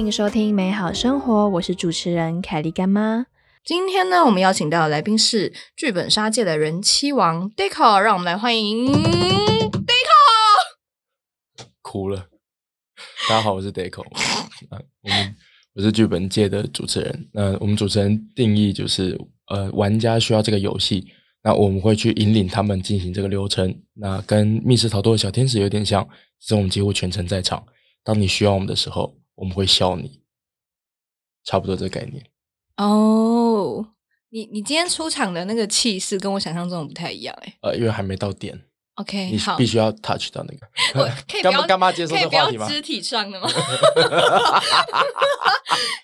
欢迎收听美好生活，我是主持人凯莉干妈。今天呢，我们邀请到的来宾是剧本杀界的人妻王 Deco，让我们来欢迎 Deco。哭了。大家好，我是 Deco。啊，我们我是剧本界的主持人。那我们主持人定义就是，呃，玩家需要这个游戏，那我们会去引领他们进行这个流程。那跟密室逃脱的小天使有点像，只是我们几乎全程在场。当你需要我们的时候，我们会笑你。差不多这个概念。哦，你你今天出场的那个气势跟我想象中的不太一样哎。呃，因为还没到点，OK，你好，必须要 touch 到那个。我可以 不干要妈干妈接受这话题吗？肢体上的吗？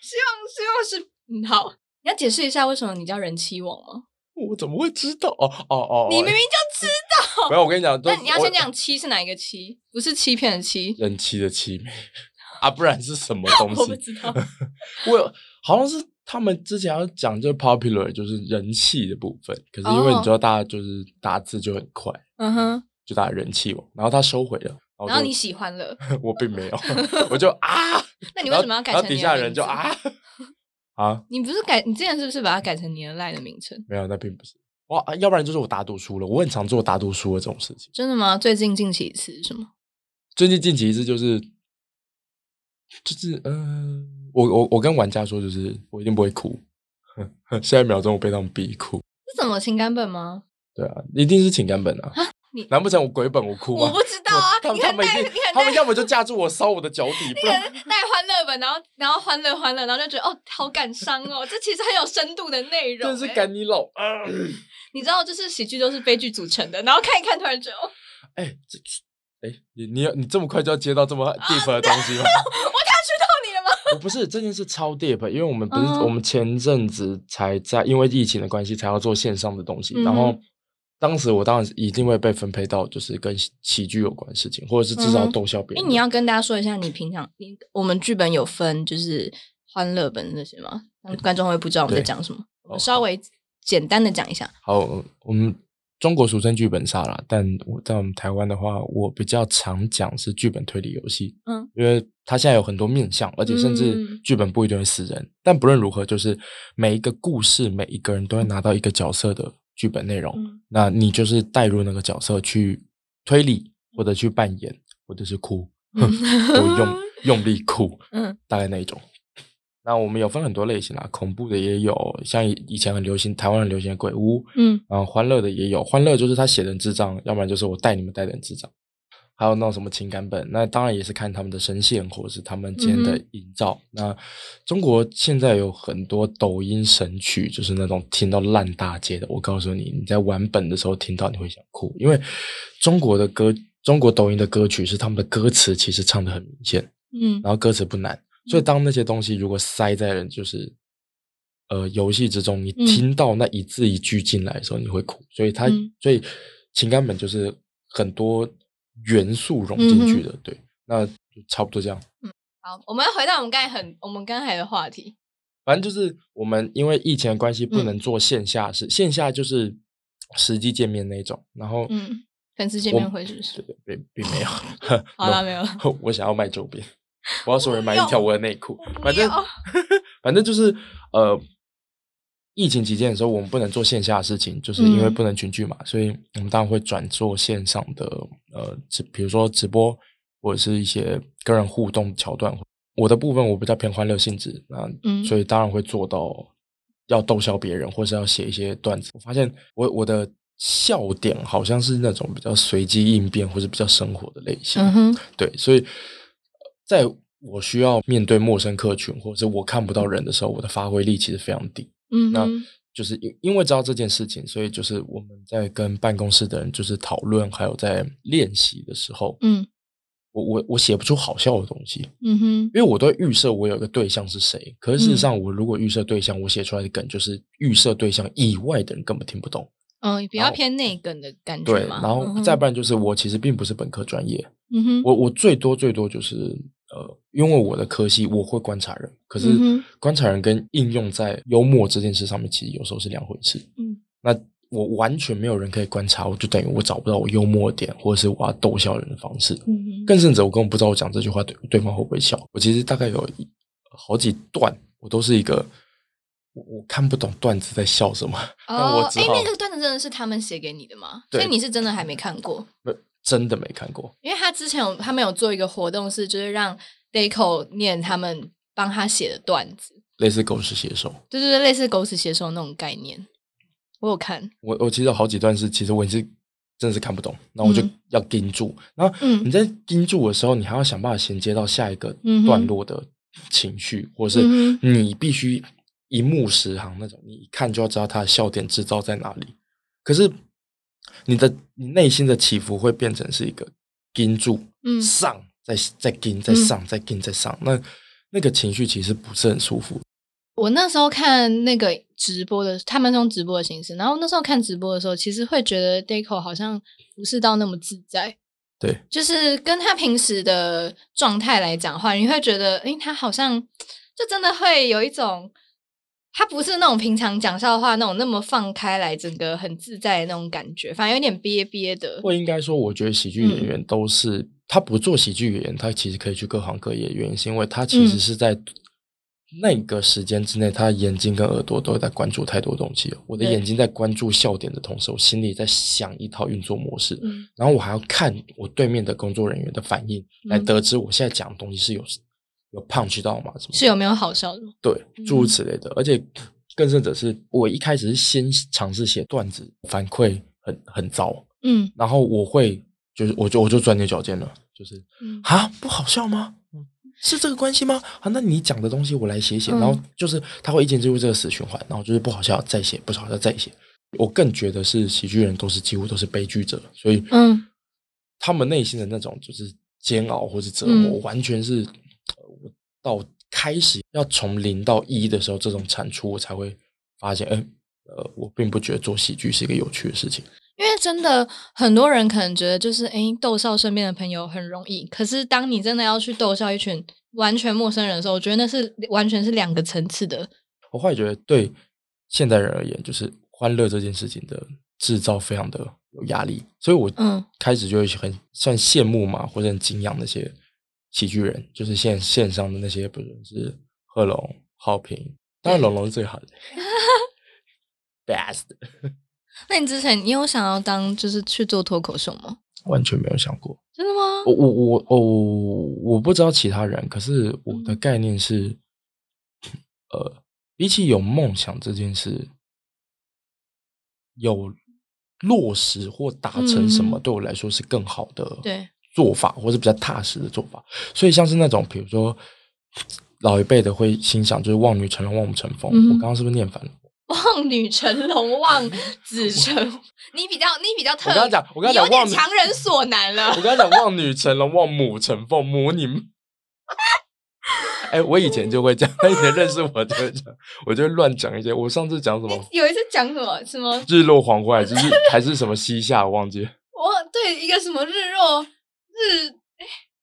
希望希望是嗯好，你要解释一下为什么你叫人妻王吗？我怎么会知道？哦哦哦，你哦明明就知道。没有，我跟你讲，那你要我先讲欺是哪一个欺？不是欺骗的欺。人妻的妻妹啊，不然是什么 东西？我不知道。我好像是他们之前要讲就 popular 就是人气的部分，可是因为哦你知道大家就是打字就很快，嗯哼，就打人气网，然后他收回了，然后然后你喜欢了，我并没有，我就啊，那你为什么要改然后成你的底下人就啊啊，你不是改？你之前是不是把它改成你的赖的名称？没有，那并不是哇，啊要不然就是我打赌输了，我很常做打赌输的这种事情。真的吗？最近近期一次是什么？最近近期一次就是就是嗯、呃我我我跟玩家说，就是我一定不会哭，下一秒钟我被他们逼哭。是什么情感本吗？对啊，一定是情感本啊！你难不成我鬼本我哭吗？我不知道啊他们他们一定他们要么就架住我烧我的脚底，不然带欢乐本，然后然后欢乐欢乐，然后就觉得哦，好感伤哦，这其实很有深度的内容、真是欸赶你老啊！你知道，就是喜剧都是悲剧组成的，然后看一看，突然觉得，哦，哎，这哎，你你你这么快就要接到这么 deep 的东西吗？我 touch 到你了吗？我不是这件事超 deep，因为我们不是、哦我们前阵子才在因为疫情的关系才要做线上的东西，嗯然后当时我当然一定会被分配到就是跟喜喜剧有关的事情，或者是至少逗笑别人你要跟大家说一下，你平常你我们剧本有分就是欢乐本那些吗？观众会不知道我们在讲什么，我稍微简单的讲一下。好，我们中国俗称剧本杀啦，但我在我们台湾的话，我比较常讲是剧本推理游戏。嗯，因为它现在有很多面向，而且甚至嗯剧本不一定会死人。但不论如何，就是每一个故事，每一个人都会拿到一个角色的剧本内容，嗯那你就是带入那个角色去推理，或者去扮演，或者是哭，嗯 都用用力哭，嗯大概那一种。那我们有分很多类型啦，恐怖的也有，像以以前很流行，台湾很流行的鬼屋，嗯然后欢乐的也有，欢乐就是他写的很智障，要不然就是我带你们带的很智障。还有那种什么情感本，那当然也是看他们的声线或者是他们之间的嗯营造。那中国现在有很多抖音神曲，就是那种听到烂大街的。我告诉你，你在玩本的时候听到你会想哭，因为中国的歌，中国抖音的歌曲是他们的歌词其实唱的很明显，嗯然后歌词不难，所以当那些东西如果塞在人就是呃游戏之中，你嗯听到那一字一句进来的时候，你会哭。所以它、嗯所以情感本就是很多元素融进去的，对，那就差不多这样。嗯好，我们回到我们刚才很我们刚才的话题。反正就是我们因为疫情的关系不嗯能做线下事，线下就是实际见面那种。然后嗯，粉丝见面会是不是？对对，并并没有。好了没有了 我想要卖周边，我要所有人买一要条我的内裤。反正要 反正就是呃，疫情期间的时候，我们不能做线下的事情，就是因为嗯不能群聚嘛，所以我们当然会转做线上的呃，直比如说直播或者是一些跟人互动桥段。我的部分我比较偏欢乐性质，那、嗯所以当然会做到要逗笑别人，或是要写一些段子。我发现我我的笑点好像是那种比较随机应变，或是比较生活的类型。嗯哼，对，所以呃在我需要面对陌生客群，或者是我看不到人的时候，我的发挥力其实非常低。那嗯那，就是因因为知道这件事情，所以就是我们在跟办公室的人就是讨论，还有在练习的时候，嗯我我我写不出好笑的东西，嗯哼，因为我都会预设我有个对象是谁。可是事实嗯上，我如果预设对象，我写出来的梗就是预设对象以外的人根本听不懂。嗯，比较偏内梗的感觉对，然后再不然就是我其实并不是本科专业，嗯哼，我我最多最多就是呃，因为我的科系我会观察人，可是观察人跟应用在幽默这件事上面，其实有时候是两回事。嗯，那我完全没有人可以观察，我就等于我找不到我幽默的点，或者是我要逗笑人的方式。嗯，更甚者，我根本不知道我讲这句话对对方会不会笑。我其实大概有一好几段我都是一个我我看不懂段子在笑什么，哦，哎，只好那个段子真的是他们写给你的吗？所以你是真的还没看过？呃真的没看过。因为他之前有他们有做一个活动，是就是让 Deco 念他们帮他写的段子，类似狗屎写手，对对对，类似狗屎写手那种概念。我有看，我我其实有好几段是，其实我也是真的是看不懂，然后我就嗯要盯住，然后嗯你在盯住的时候，你还要想办法衔接到下一个段落的情绪，或是你必须一目十行那种，你一看就要知道他的笑点制造在哪里。可是你的你内心的起伏会变成是一个盯住，嗯。上再再盯再上再盯再上，那那个情绪其实不是很舒服。我那时候看那个直播的，他们是用直播的形式，然后那时候看直播的时候，其实会觉得 Deco 好像不是到那么自在，对，就是跟他平时的状态来讲话，你会觉得，诶，他好像就真的会有一种，他不是那种平常讲笑话那种那么放开来，整个很自在的那种感觉，反而有点憋憋的。或应该说，我觉得喜剧演员都是、他不做喜剧演员，他其实可以去各行各业，原因是因为他其实嗯是在那个时间之内，他眼睛跟耳朵都在关注太多东西了。我的眼睛在关注笑点的同时，我心里在想一套运作模式，嗯然后我还要看我对面的工作人员的反应，来嗯得知我现在讲的东西是有有 punch 到吗？什么是有没有好笑的吗？对，诸如嗯此类的。而且更甚者是，我一开始是先尝试写段子，反馈很很糟，嗯然后我会就是我就我就钻牛角尖了，就是嗯啊不好笑吗？嗯是这个关系吗？啊，那你讲的东西我来写写，嗯然后就是他会一直进入这个死循环，然后就是不好笑再写，不好笑再写。我更觉得是喜剧人都是几乎都是悲剧者，所以嗯他们内心的那种就是煎熬或是折磨，嗯完全是到开始要从零到一的时候，这种产出我才会发现，哎、呃，我并不觉得做喜剧是一个有趣的事情。因为真的很多人可能觉得就是哎逗笑身边的朋友很容易，可是当你真的要去逗笑一群完全陌生人的时候，我觉得那是完全是两个层次的。我后来觉得，对现代人而言，就是欢乐这件事情的制造非常的有压力，所以我嗯开始就会很算羡慕嘛，或者很敬仰那些喜剧人，就是线线上的那些，不论是贺龙、浩平，当然龙龙是最好的，best，那你之前你有想要当就是去做脱口秀吗？完全没有想过。真的吗？我我我我，我不知道其他人，可是我的嗯概念是，呃，比起有梦想这件事，有落实或达成什么，嗯对我来说是更好的对做法，或是比较踏实的做法。所以像是那种，比如说老一辈的会心想，就是望女成龙，望母成凤。嗯我刚刚是不是念反了？望女成龙，望子成，你比较你比较特，我刚刚讲我刚刚你有点讲强人所难了我。刚才讲望女成龙，望母成凤，母你们。哎、我以前就会讲，他以前认识我就会讲，我就会乱讲一些。我上次讲什么有一次讲什么什么，日落黄昏，还是日还是什么西夏，我忘记了。我对一个什么日落日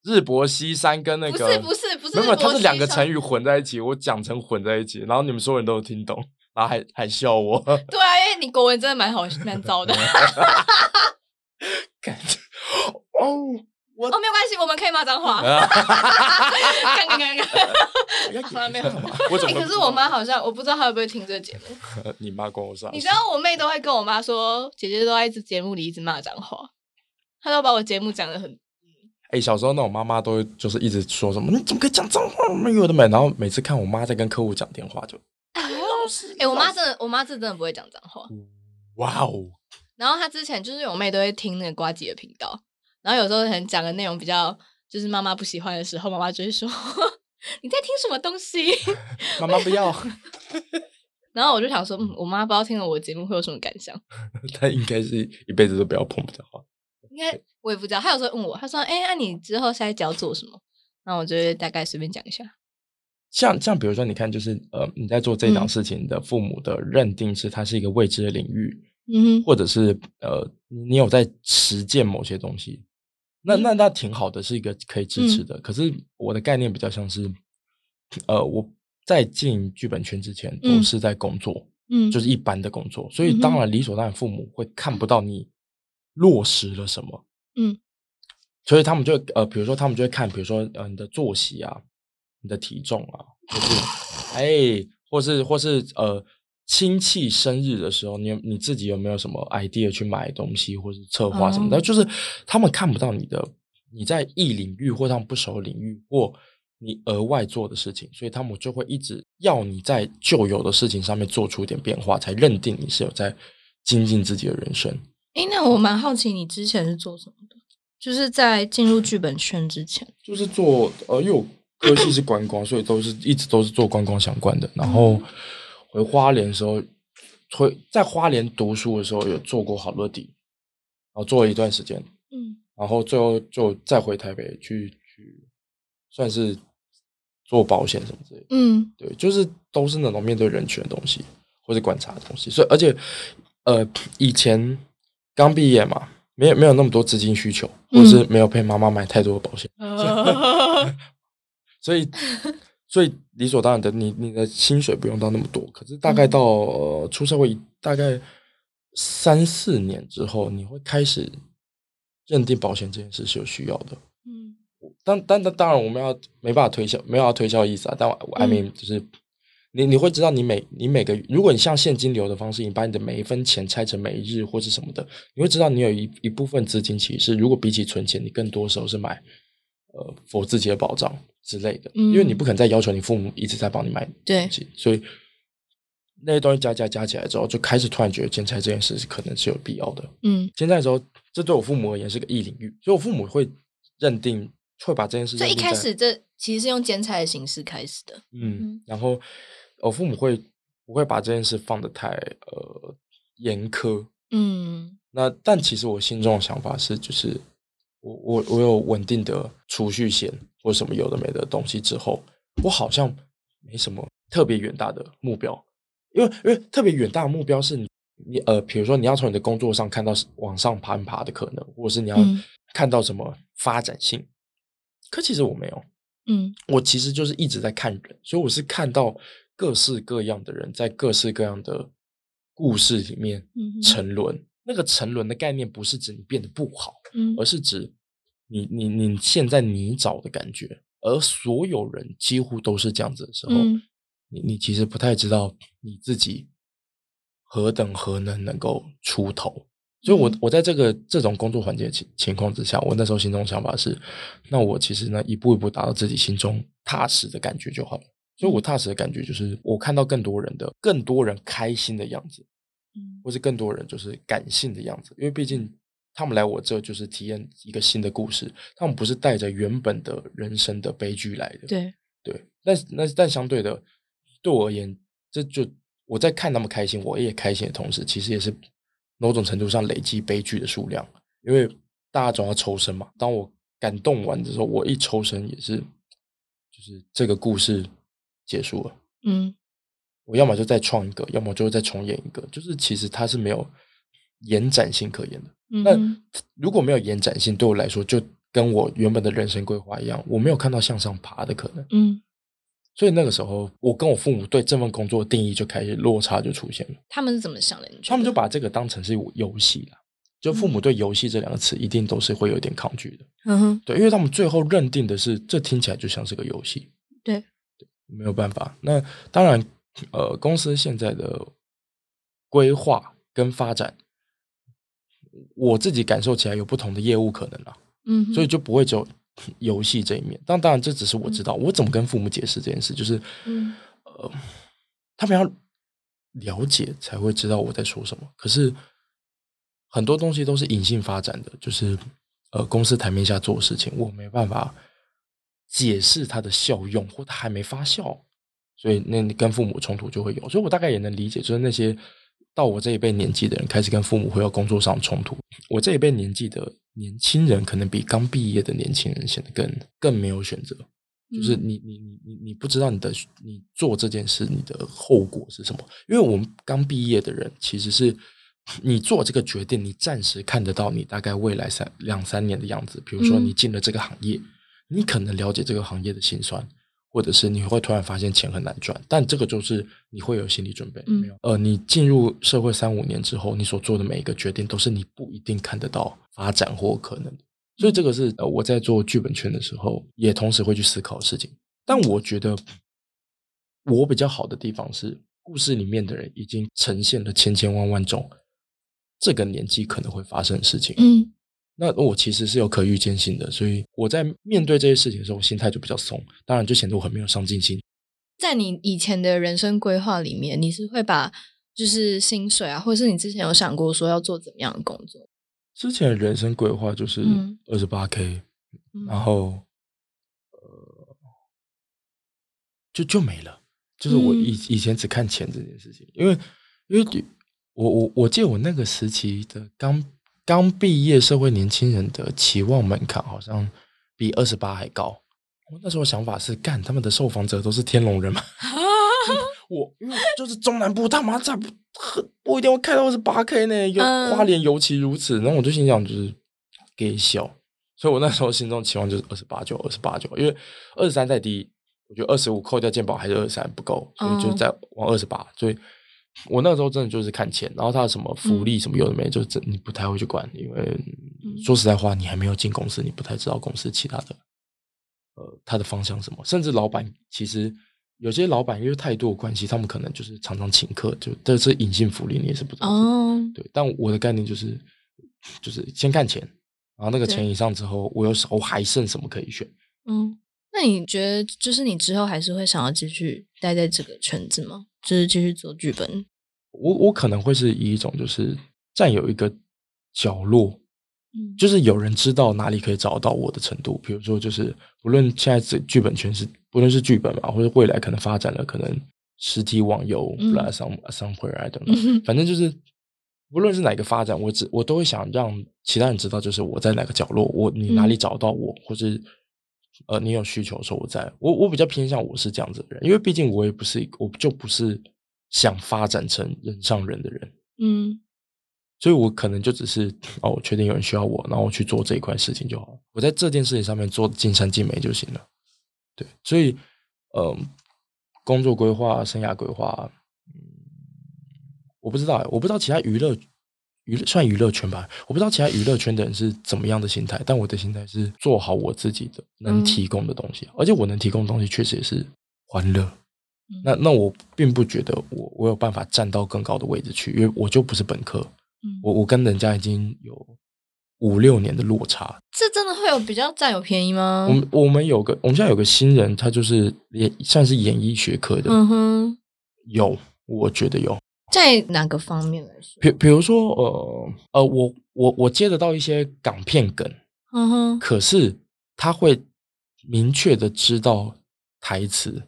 日薄西山跟那个不是不是不是没有，它是两个成语混在一起，我讲成混在一起，然后你们所有人都有听懂，然后还还笑我。对啊，因为你国文真的蛮好蛮糟的。干哦，我哦，没有关系，我们可以骂脏话。啊看看看看。要好了没有？可是我妈好像，我不知道她会不会听这个节目。你妈跟我说，你知道我妹都会跟我妈说，姐姐都在这节目里一直骂脏话，她都把我节目讲的很……哎、小时候那种妈妈都会就是一直说什么你怎么可以讲脏话？没有的没，然后每次看我妈在跟客户讲电话就，哎、我妈真的，我妈是真的不会讲脏话。哇哦，然后她之前就是我妹都会听那个瓜姐的频道，然后有时候可能讲的内容比较就是妈妈不喜欢的时候，妈妈就会说 你在听什么东西？妈妈不要，然后我就想说，嗯，我妈不知道听了我的节目会有什么感想。她应该是一辈子都不要碰讲话。应该我也不知道。他有时候问我，他说：“哎、那你之后下一集要做什么？”那我就大概随便讲一下。像像比如说，你看，就是呃，你在做这档嗯。事情的父母的认定是它是一个未知的领域，嗯哼，或者是呃，你有在实践某些东西，那那那挺好的，是一个可以支持的。可是我的概念比较像是，呃，我在进剧本圈之前都嗯。是在工作，嗯。就是一般的工作，所以当然理所当然，父母会看不到你落实了什么，嗯，所以他们就呃，比如说他们就会看，比如说呃，你的作息啊，你的体重啊，就是哎，或是或是呃亲戚生日的时候，你有你自己有没有什么 idea 去买东西或是策划什么的？哦就是他们看不到你的你在异领域或他们不熟的领域或你额外做的事情，所以他们就会一直要你在旧有的事情上面做出一点变化，才认定你是有在精进自己的人生。诶，那我蛮好奇你之前是做什么的？就是在进入剧本圈之前，就是做呃，因为我科系是观光，所以都是一直都是做观光相关的。然后回花莲的时候，回在花莲读书的时候有做过好乐迪，然后做了一段时间，嗯然后最后就再回台北去去算是做保险什么之类的。嗯对，就是都是那种面对人群的东西，或者观察的东西。所以，而且，呃，以前刚毕业嘛，没有没有那么多资金需求，或者是没有陪妈妈买太多的保险，所以，所以理所当然的，你你的薪水不用到那么多。可是大概到、呃、出社会大概三四年之后，你会开始认定保险这件事是有需要的。嗯当当当当然，我们要没办法推销，没有要推销的意思啊。但我 I mean 就是你你会知道，你每你每个，如果你像现金流的方式，你把你的每一分钱拆成每一日或是什么的，你会知道你有一一部分资金其实是，如果比起存钱，你更多时候是买呃我自己的保障之类的，因为你嗯。不可能再要求你父母一直在帮你买对东西，所以那些东西加加加起来之后，就开始突然觉得兼差这件事是可能是有必要的。嗯，现在的时候，这对我父母而言是个异领域，所以我父母会认定，会把这件事所以一开始这其实是用剪彩的形式开始的。嗯。嗯，然后我父母会不会把这件事放得太呃严苛？嗯。那但其实我心中的想法是，就是我我我有稳定的储蓄险或什么有的没的东西之后，我好像没什么特别远大的目标，因为因为特别远大的目标是你你呃，比如说你要从你的工作上看到往上爬一爬的可能，或者是你要嗯。看到什么发展性，可其实我没有。嗯。我其实就是一直在看人，所以我是看到各式各样的人在各式各样的故事里面沉沦。那个沉沦的概念不是指你变得不好，嗯而是指你你你现在泥沼的感觉。而所有人几乎都是这样子的时候，嗯你你其实不太知道你自己何等何能能够出头。所以我，嗯我在这个这种工作环境情情况之下，我那时候心中想法是，那我其实呢一步一步达到自己心中踏实的感觉就好了。所以我踏实的感觉就是，我看到更多人的更多人开心的样子，嗯。或是更多人就是感性的样子，因为毕竟他们来我这就是体验一个新的故事，他们不是带着原本的人生的悲剧来的。对，对，但那但相对的，对我而言，这就我在看他们开心，我也开心的同时，其实也是某种程度上累积悲剧的数量，因为大家总要抽身嘛。当我感动完的时候，我一抽身也是，就是这个故事结束了。嗯我要么就再创一个，要么就再重演一个，就是其实它是没有延展性可言的。那嗯那如果没有延展性，对我来说就跟我原本的人生规划一样，我没有看到向上爬的可能。嗯，所以那个时候，我跟我父母对这份工作的定义就开始落差就出现了。他们是怎么想的？你他们就把这个当成是游戏了。就父母对“游戏”这两个词一定都是会有点抗拒的，嗯哼对，因为他们最后认定的是这听起来就像是个游戏，对，没有办法。那当然，呃，公司现在的规划跟发展，我自己感受起来有不同的业务可能啊，嗯，所以就不会只有游戏这一面。当当然，这只是我知道，我怎么跟父母解释这件事，就是嗯呃，他们要了解才会知道我在说什么。可是很多东西都是隐性发展的，就是呃，公司台面下做的事情，我没办法解释它的效用，或它还没发酵，所以那你跟父母冲突就会有。所以我大概也能理解，就是那些到我这一辈年纪的人开始跟父母会有工作上冲突。我这一辈年纪的年轻人，可能比刚毕业的年轻人显得更更没有选择。就是嗯你你你你你不知道你的你做这件事你的后果是什么？因为我们刚毕业的人其实是你做这个决定，你暂时看得到你大概未来三两三年的样子。比如说嗯你进了这个行业，你可能了解这个行业的辛酸，或者是你会突然发现钱很难赚，但这个就是你会有心理准备，嗯没有？呃，你进入社会三五年之后，你所做的每一个决定都是你不一定看得到发展或可能的。所以这个是呃我在做剧本圈的时候，也同时会去思考的事情。但我觉得我比较好的地方是，故事里面的人已经呈现了千千万万种这个年纪可能会发生的事情。嗯那我其实是有可预见性的，所以我在面对这些事情的时候，心态就比较松，当然就显得我很没有上进心。在你以前的人生规划里面，你是会把就是薪水啊，或者是你之前有想过说要做怎么样的工作？之前的人生规划就是嗯二十八 K，、嗯然后呃，就就没了。就是我以、嗯以前只看钱这件事情，因为因为我我我记得我那个时期的刚刚毕业社会年轻人的期望门槛好像比二十八还高。我那时候想法是，干他们的受访者都是天龙人嘛，我因为就是中南部他妈才不很不一定会开到二十八 K 呢，花莲尤其如此。然后我就心想就是给笑，所以我那时候心中期望就是二十八就二十八就，因为二十三再低，我觉得二十五扣掉健保还是二十三不够，所以就哦在往二十八。所以我那时候真的就是看钱，然后他的什么福利什么有的没，就真你不太会去管，因为嗯说实在话，你还没有进公司，你不太知道公司其他的呃他的方向什么，甚至老板其实。有些老板因为太多的关系，他们可能就是常常请客，就这是隐性福利，你也是不知道。哦，对，但我的概念就是，就是先看钱，然后那个对钱以上之后，我有我还剩什么可以选？嗯，那你觉得就是你之后还是会想要继续待在这个圈子吗？就是继续做剧本？我我可能会是以一种就是占有一个角落，嗯就是有人知道哪里可以找到我的程度。比如说，就是不论现在这剧本圈是不论是剧本嘛，或者未来可能发展了可能实体网游嗯 some somewhere I don't 嗯 know，、反正就是无论是哪个发展，我只我都会想让其他人知道，就是我在哪个角落，我你哪里嗯找到我，或是呃你有需求的时候我在。我我比较偏向我是这样子的人，因为毕竟我也不是一个我就不是想发展成人上人的人。嗯所以我可能就只是哦，我确定有人需要我，然后我去做这一块事情就好了。我在这件事情上面做尽善尽美就行了。对，所以嗯、工作规划、生涯规划，嗯，我不知道欸，我不知道其他娱乐娱乐算娱乐圈吧，我不知道其他娱乐圈的人是怎么样的心态，但我的心态是做好我自己的能嗯提供的东西，而且我能提供的东西确实也是欢乐。嗯那那我并不觉得我我有办法站到更高的位置去，因为我就不是本科，嗯，我我跟人家已经有五六年的落差。这真的会有比较占有便宜吗？我们我们有个我们现在有个新人，他就是也算是演艺学科的，嗯哼，有我觉得有。在哪个方面来说？比比如说呃呃，我我我接得到一些港片梗，嗯哼，可是他会明确的知道台词。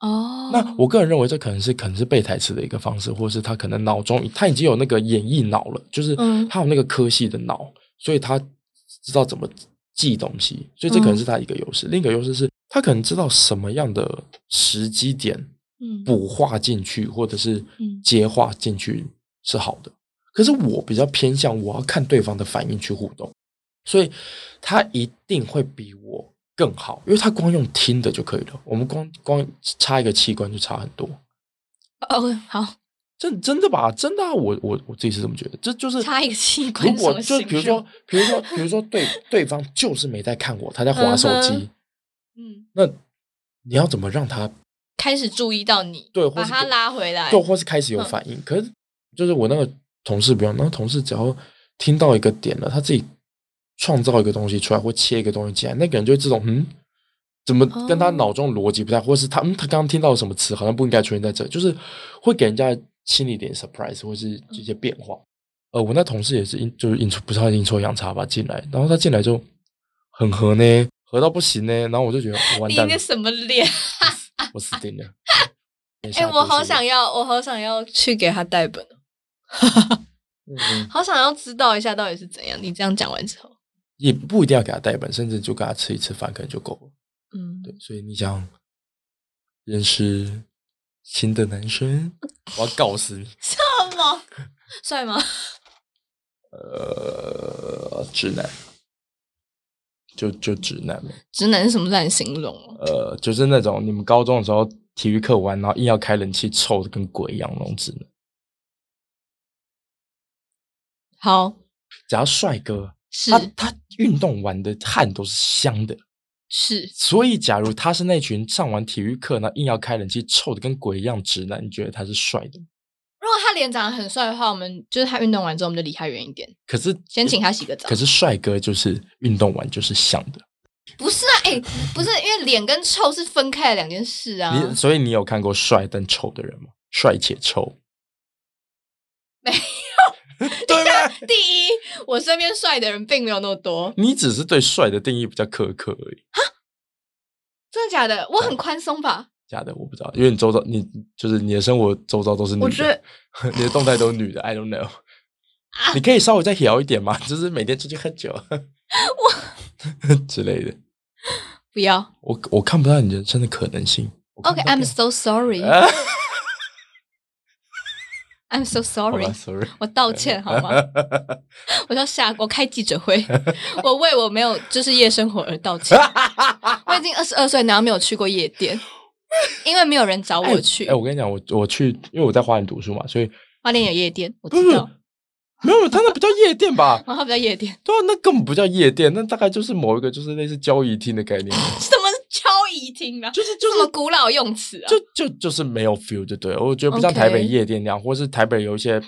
哦，那我个人认为这可能是可能是背台词的一个方式，或者是他可能脑中他已经有那个演绎脑了，就是嗯他有那个科系的脑，所以他知道怎么记东西，所以这可能是他一个优势。另一个优势是他可能知道什么样的时机点嗯补画进去，或者是嗯接话进去是好的。可是我比较偏向我要看对方的反应去互动，所以他一定会比我更好，因为他光用听的就可以了。我们光光差一个器官就差很多。哦，好，真真的吧？真的啊！我我我自己是这么觉得，这就是差一个器官如果就比如说容，比如说，比如说对对方就是没在看我，他在划手机，嗯，那你要怎么让他开始注意到你，对把他拉回来，对，或是开始有嗯反应？可是就是我那个同事不用，那个同事只要听到一个点了，他自己创造一个东西出来，或切一个东西进来，那个人就会这种嗯。怎么跟他哦脑中逻辑不太，或是他嗯，他刚刚听到什么词，好像不应该出现在这，就是会给人家心里点 surprise，或是这些变化。呃，我那同事也是阴，就是阴错不是他阴错阳差吧进来，然后他进来就很合呢，合到不行呢，然后我就觉得完蛋了你那，什么脸？我死定了。哎哎、我好想，要，我好想要去给他带本 好想要知道一下到底是怎样。你这样讲完之后，也不一定要给他带本，甚至就给他吃一次饭可能就够了。嗯，对，所以你想认识新的男生，我要告死你，什么帅吗？呃，直男，就就直男嘛，直男是什么烂形容哦？呃，就是那种你们高中的时候体育课玩，然后硬要开冷气，臭的跟鬼一样那种直男。好，只要帅哥，是他他运动完的汗都是香的，是所以，假如他是那群上完体育课，那硬要开冷气、臭的跟鬼一样直男，你觉得他是帅的吗？如果他脸长得很帅的话，我们就是他运动完之后，我们就离他远一点，可是先请他洗个澡可。是帅哥就是运动完就是像的。不是啊，哎、不是，因为脸跟臭是分开的两件事啊。你所以你有看过帅但丑的人吗？帅且臭，没有，对吗？第一，我身边帅的人并没有那么多，你只是对帅的定义比较苛刻而已。哈真的假的？我很宽松吧？假的我不知道，因为你周遭你就是你的生活周遭都是女我觉的得，你的动态都是女的，I don't know。你可以稍微再摇一点吗？就是每天出去喝酒，我 之类的。不要。我我看不到你人生的可能性。我看不到 OK，I'm、so sorry. 啊 I'm so 好 sorry. 吧，sorry。我道歉好吗？我要下我开记者会，我为我没有就是夜生活而道歉。我已经二十二岁，然后没有去过夜店，因为没有人找我去。哎、我跟你讲，我我去，因为我在花莲读书嘛，所以花莲有夜店，我知道。没有，他那不叫夜店吧？然后比较夜店，对啊，那根本不叫夜店，那大概就是某一个就是类似交易厅的概念，什么是交易厅啊？就是就是古老用词啊？就就就是没有 feel 就对了。我觉得不像台北夜店那样，或是台北有一些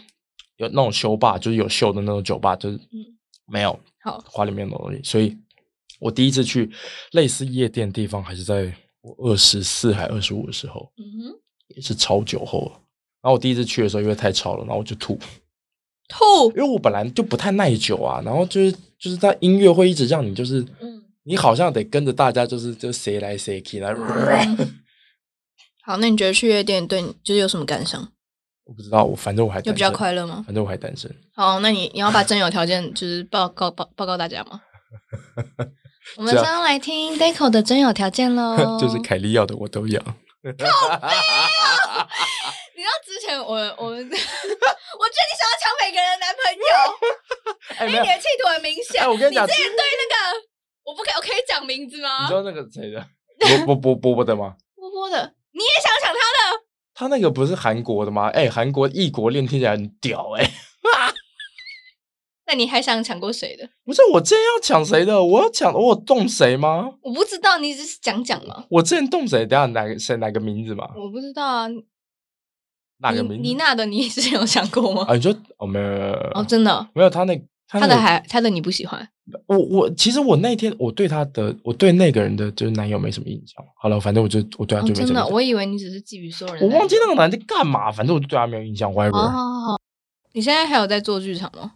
有那种修吧，就是有秀的那种酒吧，就是嗯没有好，花里面的东西。所以我第一次去类似夜店的地方，还是在我二十四还二十五的时候，嗯哼，也是超酒后。然后我第一次去的时候，因为太吵了，然后我就吐。吐因，为我本来就不太耐久啊，然后就是就是在音乐会一直让你就是，嗯你好像得跟着大家就是就谁来谁去，然后好，那你觉得去夜店对你就是有什么感想？我不知道，我反正我还就比较快乐吗？反正我还单身。好，那你你要把真有条件就是报告报报告大家吗？我们将来听 Deco 的真有条件喽 就是凯莉要的我都要。你知道之前我我们，我觉得你想要抢每个人的男朋友，哎，因为你的企图很明显。哎，我跟你讲，之前对那个，我不可以，我可以讲名字吗你知？道那个谁的？波波波波波的吗？波波的，你也想抢他的？他那个不是韩国的吗？哎，韩国异国恋听起来很屌哎、那你还想抢过谁的？不是我之前要抢谁的？我要抢，我有动谁吗？我不知道，你只是讲讲嘛。我之前动谁？等下哪个谁哪个名字嘛？我不知道啊，你哪个名字？你那的你之前有想过吗？啊，你说哦没有哦，真的哦，没有他那他的还他的你不喜欢？我我其实我那天我对他的我对那个人的就是男友没什么印象。好了，反正我就我对他哦真的，就没什么印象。我以为你只是觊觎所有人。我忘记那个男的干嘛，反正我就对他没有印象。whatever。哦，好好好你现在还有在做剧场吗？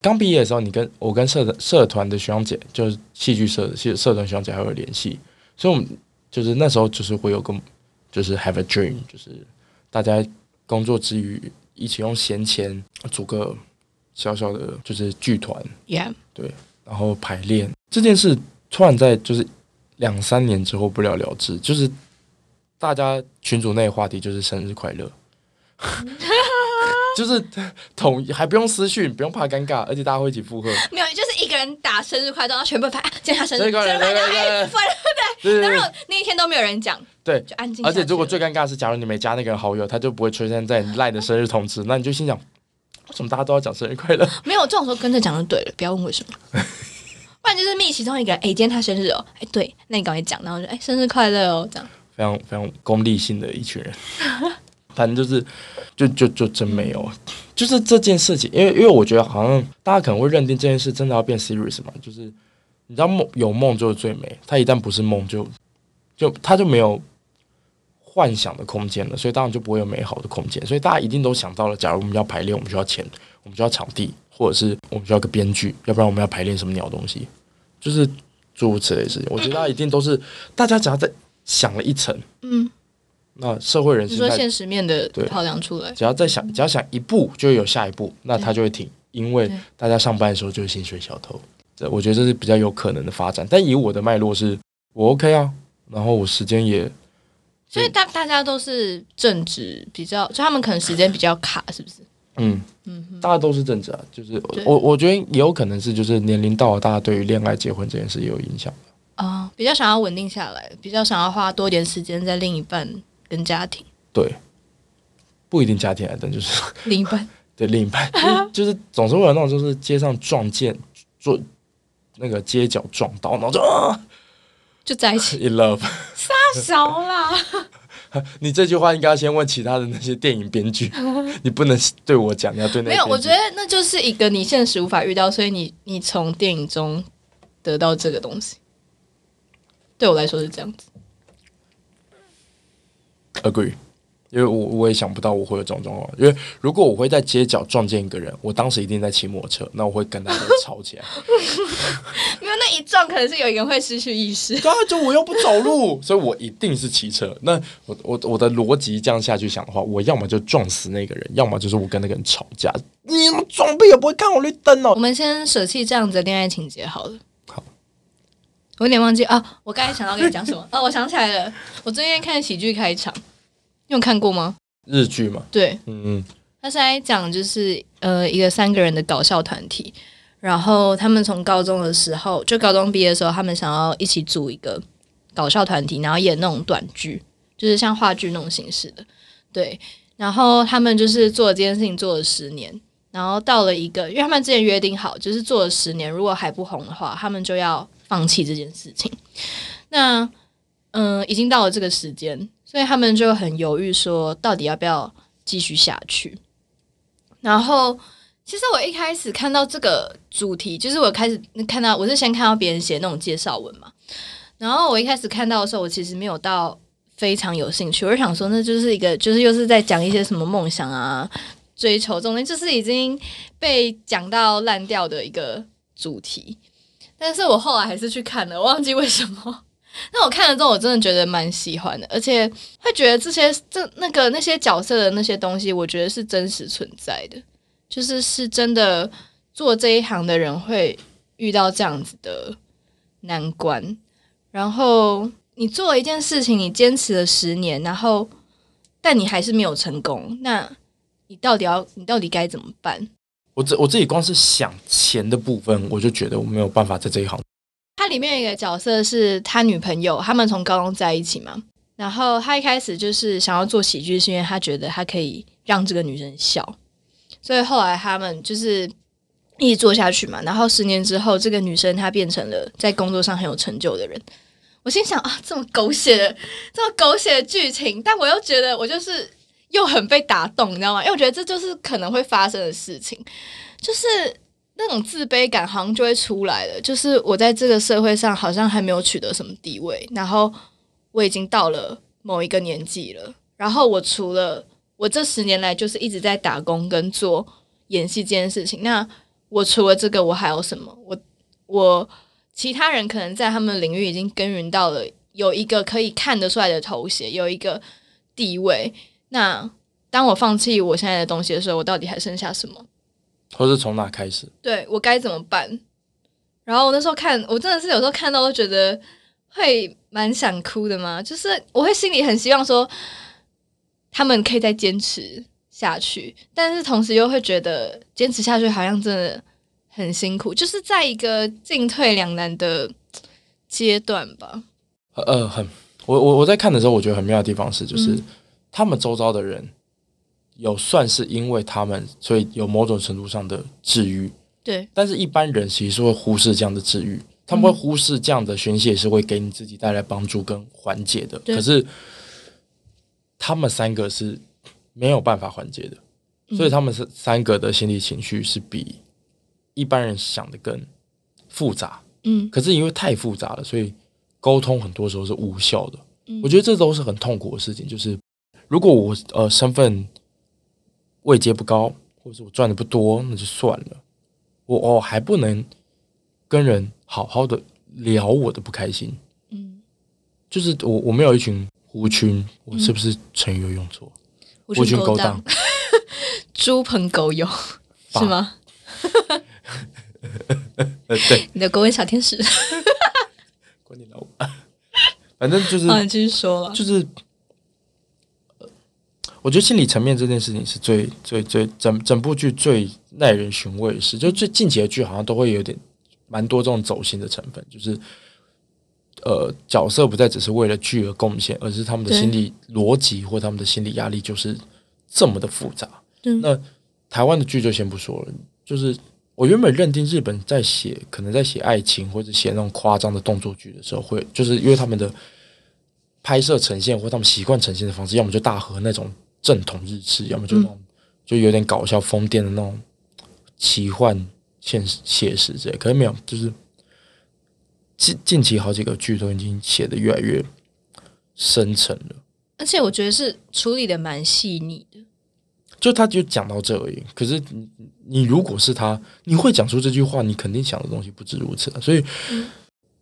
刚毕业的时候，你跟我跟社的社团的学长姐，就是戏剧社的社社团学长姐还有联系，所以我们就是那时候就是会有个就是 have a dream，就是大家工作之余一起用闲钱组个小小的就是剧团，Yeah，对，然后排练。这件事，突然在就是两三年之后不了了之，就是大家群组内的话题就是生日快乐，就是统一还不用私讯，不用怕尴尬，而且大家会一起附和。没有，就是一个人打生日快乐，然后全部人发，啊今天他生日，快乐对对对那如果那一天都没有人讲，对，就安静。而且如果最尴尬的是，假如你没加那个人好友，他就不会出现在你赖的生日通知，那你就心想，为什么大家都要讲生日快乐？没有这种时候跟着讲就对了，不要问为什么。不然就是密其中一个人，哎，今天他生日哦，哎，对，那你赶快讲，然后就哎，生日快乐哦，这样。非常非常功利性的一群人，反正就是，就就就真没有，就是这件事情，因为因为我觉得好像大家可能会认定这件事真的要变 serious 嘛，就是你知道梦有梦就是最美，它一旦不是梦就就它就没有幻想的空间了，所以当然就不会有美好的空间，所以大家一定都想到了，假如我们要排练，我们需要钱，我们需要场地，或者是我们需要个编剧，要不然我们要排练什么鸟东西，就是诸如此类事情，我觉得大家一定都是大家只要在想了一层。嗯，那社会人你说现实面的考量出来，只要再想，只要想一步，就有下一步，那他就会停，因为大家上班的时候就是薪水小偷。这我觉得这是比较有可能的发展。但以我的脉络是，我 OK 啊，然后我时间也所以大大家都是正职比较，就他们可能时间比较卡，是不是？嗯，嗯，大家都是正职啊，就是我我觉得也有可能是就是年龄到了，大家对于恋爱结婚这件事也有影响。啊、比较想要稳定下来，比较想要花多一点时间在另一半跟家庭，对，不一定家庭来，但就是另一半 对另一半，就 是就是总是会有那种就是街上撞见撞那个街角撞到，然后就啊，就在一起，in love。太少啦。你这句话应该要先问其他的那些电影编剧，你不能对我讲，你要对那没有，我觉得那就是一个你现实无法遇到，所以你你从电影中得到这个东西。对我来说是这样子。agree，因为我我也想不到我会有这种状况。因为如果我会在街角撞见一个人，我当时一定在骑摩托车，那我会跟他们吵起来。没有那一撞，可能是有一个人会失去意识。对啊，就我又不走路，所以我一定是骑车。那我我我的逻辑这样下去想的话，我要么就撞死那个人，要么就是我跟那个人吵架。你怎么装备也不会看我绿灯哦我？们先舍弃这样子的恋爱情节好了。好，我有点忘记啊，我刚才想到跟你讲什么哦，我想起来了，我最近看喜剧开场，你有看过吗？日剧嘛，对，嗯嗯，他是在讲就是呃一个三个人的搞笑团体，然后他们从高中的时候，就高中毕业的时候，他们想要一起组一个搞笑团体，然后演那种短剧，就是像话剧那种形式的，对。然后他们就是做了这件事情做了十年，然后到了一个，因为他们之前约定好，就是做了十年，如果还不红的话，他们就要放弃这件事情。那嗯、已经到了这个时间，所以他们就很犹豫，说到底要不要继续下去。然后，其实我一开始看到这个主题，就是我开始看到，我是先看到别人写那种介绍文嘛。然后我一开始看到的时候，我其实没有到非常有兴趣，我就想说，那就是一个，就是又是在讲一些什么梦想啊、追求这种东西，就是已经被讲到烂掉的一个主题。但是我后来还是去看了，忘记为什么。那我看了之后，我真的觉得蛮喜欢的，而且会觉得这些这那个那些角色的那些东西，我觉得是真实存在的，就是是真的做这一行的人会遇到这样子的难关。然后你做一件事情，你坚持了十年，然后但你还是没有成功，那你到底要你到底该怎么办？我自我自己光是想钱的部分，我就觉得我没有办法在这一行。里面一个角色是他女朋友，他们从高中在一起嘛。然后他一开始就是想要做喜剧，是因为他觉得他可以让这个女生笑，所以后来他们就是一直做下去嘛。然后十年之后，这个女生她变成了在工作上很有成就的人。我心想啊，这么狗血的、这么狗血的剧情，但我又觉得我就是又很被打动，你知道吗？因为我觉得这就是可能会发生的事情，就是那种自卑感好像就会出来了。就是我在这个社会上好像还没有取得什么地位，然后我已经到了某一个年纪了，然后我除了我这十年来就是一直在打工跟做演戏这件事情，那我除了这个我还有什么？我我其他人可能在他们领域已经耕耘到了有一个可以看得出来的头衔，有一个地位。那当我放弃我现在的东西的时候，我到底还剩下什么？或是从哪开始？对我该怎么办？然后我那时候看，我真的是有时候看到都觉得会蛮想哭的嘛，就是我会心里很希望说他们可以再坚持下去，但是同时又会觉得坚持下去好像真的很辛苦，就是在一个进退两难的阶段吧。呃呃，很我我我在看的时候，我觉得很妙的地方是，就是、嗯他们周遭的人有算是因为他们，所以有某种程度上的治愈，对，但是一般人其实是会忽视这样的治愈，他们会忽视这样的宣泄是会给你自己带来帮助跟缓解的。对可是他们三个是没有办法缓解的，所以他们是三个的心理情绪是比一般人想的更复杂。嗯可是因为太复杂了，所以沟通很多时候是无效的。嗯我觉得这都是很痛苦的事情。就是如果我呃身份位阶不高，或者是我赚的不多，那就算了。我哦还不能跟人好好的聊我的不开心。嗯，就是我我没有一群狐群，我是不是成语有用错？我狐群狗党，猪朋狗友是吗？呃，对，你的狗尾小天使，关你老板。反正就是好，你继续说了。就是，呃我觉得心理层面这件事情是最最最整整部剧最耐人寻味的事。就最近几个剧好像都会有点蛮多这种走心的成分，就是呃角色不再只是为了剧而贡献，而是他们的心理逻辑或他们的心理压力就是这么的复杂。嗯那台湾的剧就先不说了，就是我原本认定日本在写可能在写爱情或者写那种夸张的动作剧的时候，会就是因为他们的拍摄呈现或他们习惯呈现的方式，要么就大河那种正统日式，要么就那种、就有点搞笑疯癫的那种奇幻现实写实之类。可是没有，就是近近期好几个剧都已经写的越来越深沉了。而且我觉得是处理的蛮细腻的。就他就讲到这而已。可是你你如果是他，你会讲出这句话，你肯定想的东西不止如此啊。所以、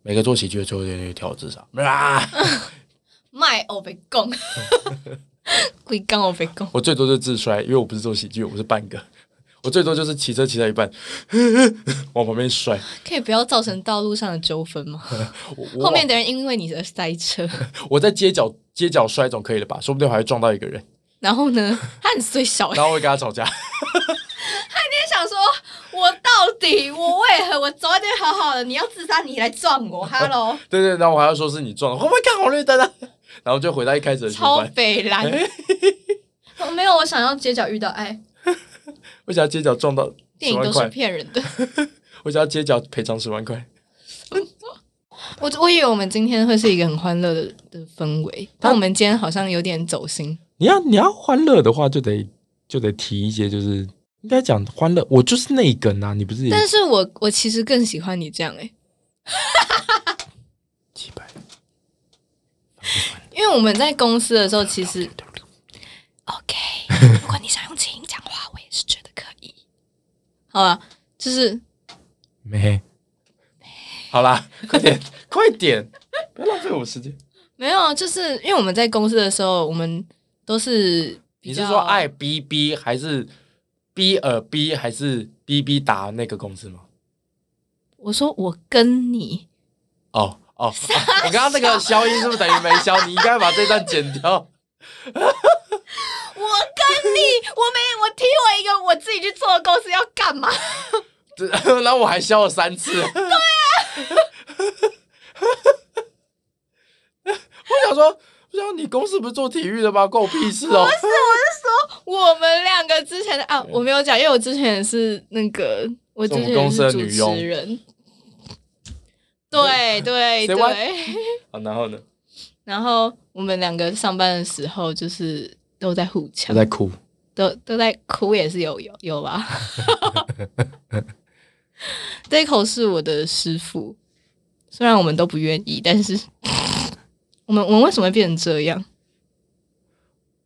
每个做喜剧的最后都跳自杀啊！卖欧被供，鬼刚我被攻。我最多就自摔，因为我不是做喜剧，我是半个。我最多就是骑车骑到一半，往旁边摔。可以不要造成道路上的纠纷吗？后面的人因为你而塞车，我在街角街角摔总可以了吧？说不定我还会撞到一个人，然后呢，他很衰小，然后我会跟他吵架。他一定想说，我到底我为何我走在这好好的，你要自杀，你来撞我，Hello，对对，然后我还要说是你撞的，我会看红绿灯啊。然后就回到一开始的循超环。北蓝。我 没有，我想要街角遇到爱，我想要街角撞到电影都是骗人的。我想要街角赔偿十万块。我我以为我们今天会是一个很欢乐的的氛围，但我们今天好像有点走心。你要你要欢乐的话，就得就得提一些，就是应该讲欢乐。我就是那一根啊，你不是也但是我我其实更喜欢你这样哎、几百？因为我们在公司的时候，其实 OK，如果你想用轻音讲话，我也是觉得可以。好了，就是没。好啦，快点，快点，不要浪费我时间。没有，就是因为我们在公司的时候，我们都是你是说爱 B B 还是 B 尔 B 还是 B B 打那个公司吗？我说我跟你，哦哦，哦我刚刚那个消音是不是等于没消？你应该把这段剪掉。我跟你，我没我提我一个我自己去做的公司要干嘛？这然后我还消了三次。对啊。我想说，我想说你公司不是做体育的吗？关我屁事哦！不是我是说我们两个之前的啊，我没有讲，因为我之前也是那个，我之前是主持人。对对对，好，然后呢？然后我们两个上班的时候就是都在互我呛，在哭。都都在哭，也是有有有吧。这一口是我的师傅，虽然我们都不愿意，但是我们我们为什么会变成这样？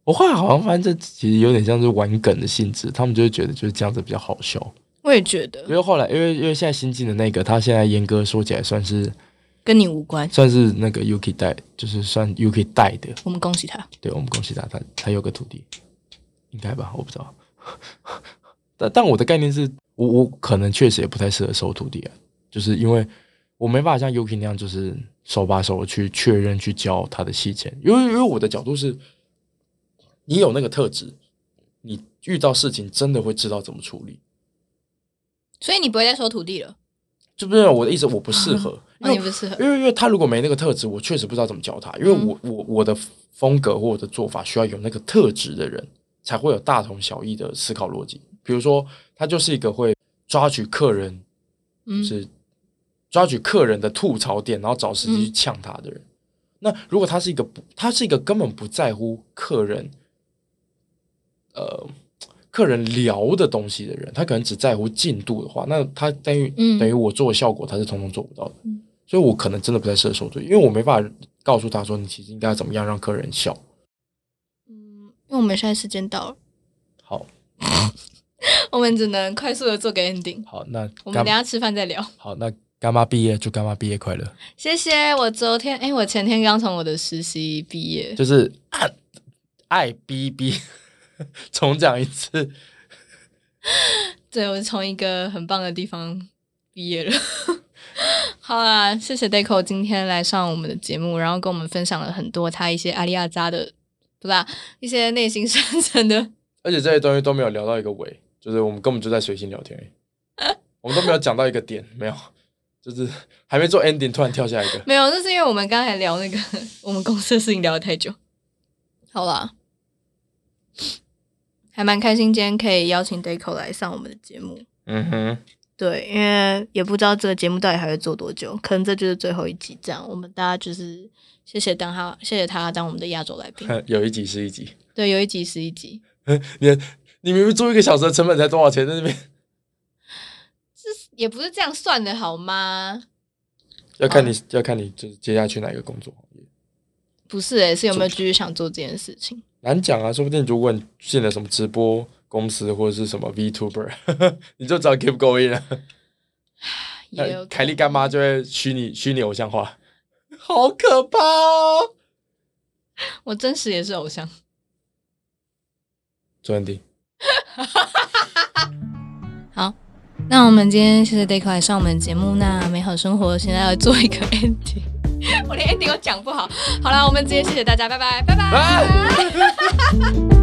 我后来好像发现这其实有点像是玩梗的性质，他们就会觉得就是这样子比较好笑。我也觉得因为后来，因为因为现在新进的那个，他现在严格说起来算是跟你无关，算是那个 Yuki 带，就是算 Yuki 带的。我们恭喜他。对，我们恭喜他，他他有个徒弟，应该吧？我不知道。但但我的概念是我我可能确实也不太适合收徒弟啊，就是因为我没办法像 Yuki 那样，就是手把手地去确认去教他的细节，因为因为我的角度是，你有那个特质，你遇到事情真的会知道怎么处理。所以你不会再收徒弟了？就不是我的意思，我不适合，因哦，为你不适合。因为因为他如果没那个特质，我确实不知道怎么教他。因为我、我我的风格或我的做法需要有那个特质的人，才会有大同小异的思考逻辑。比如说，他就是一个会抓取客人，嗯是抓取客人的吐槽点，然后找时机去呛他的人。那如果他是一个不，他是一个根本不在乎客人，呃，客人聊的东西的人，他可能只在乎进度的话，那他等于、嗯等于我做的效果，他是通通做不到的。嗯所以我可能真的不太适合收队，因为我没办法告诉他说你其实应该怎么样让客人笑。嗯，因为我们现在时间到了，好，我们只能快速的做个 ending。好，那我们等下吃饭再聊。好，那干妈毕业祝干妈毕业快乐，谢谢。我昨天，哎，我前天刚从我的实习毕业。就是爱爱逼逼，重讲一次。对，我从一个很棒的地方毕业了。好啦，谢谢 Deco 今天来上我们的节目，然后跟我们分享了很多他一些阿里亚扎的，对吧，一些内心深层的。而且这些东西都没有聊到一个尾，就是我们根本就在随心聊天我们都没有讲到一个点，没有，就是还没做 ending，突然跳下一个。没有，那是因为我们刚才聊那个我们公司的事情聊得太久。好啦，还蛮开心，今天可以邀请 Deco 来上我们的节目。嗯哼，对，因为也不知道这个节目到底还会做多久，可能这就是最后一集。这样，我们大家就是谢谢当他，谢谢他当我们的亚洲来宾。有一集是一集，对，有一集是一集。你你明明租一个小时的成本才多少钱在那边？是也不是这样算的好吗？要看你要看你就是接下去哪一个工作行业。不是诶、是有没有继续想做这件事情？难讲啊，说不定如果你进了什么直播公司或者是什么 VTuber，你就找 Keep Going 了。凯莉干妈就会虚拟虚拟偶像化，好可怕哦！我真实也是偶像。周文迪，好，那我们今天谢谢来上我们的节目。那美好生活现在要做一个 ending，我连 ending 都讲不好。好了，我们直接谢谢大家，拜拜，拜拜。啊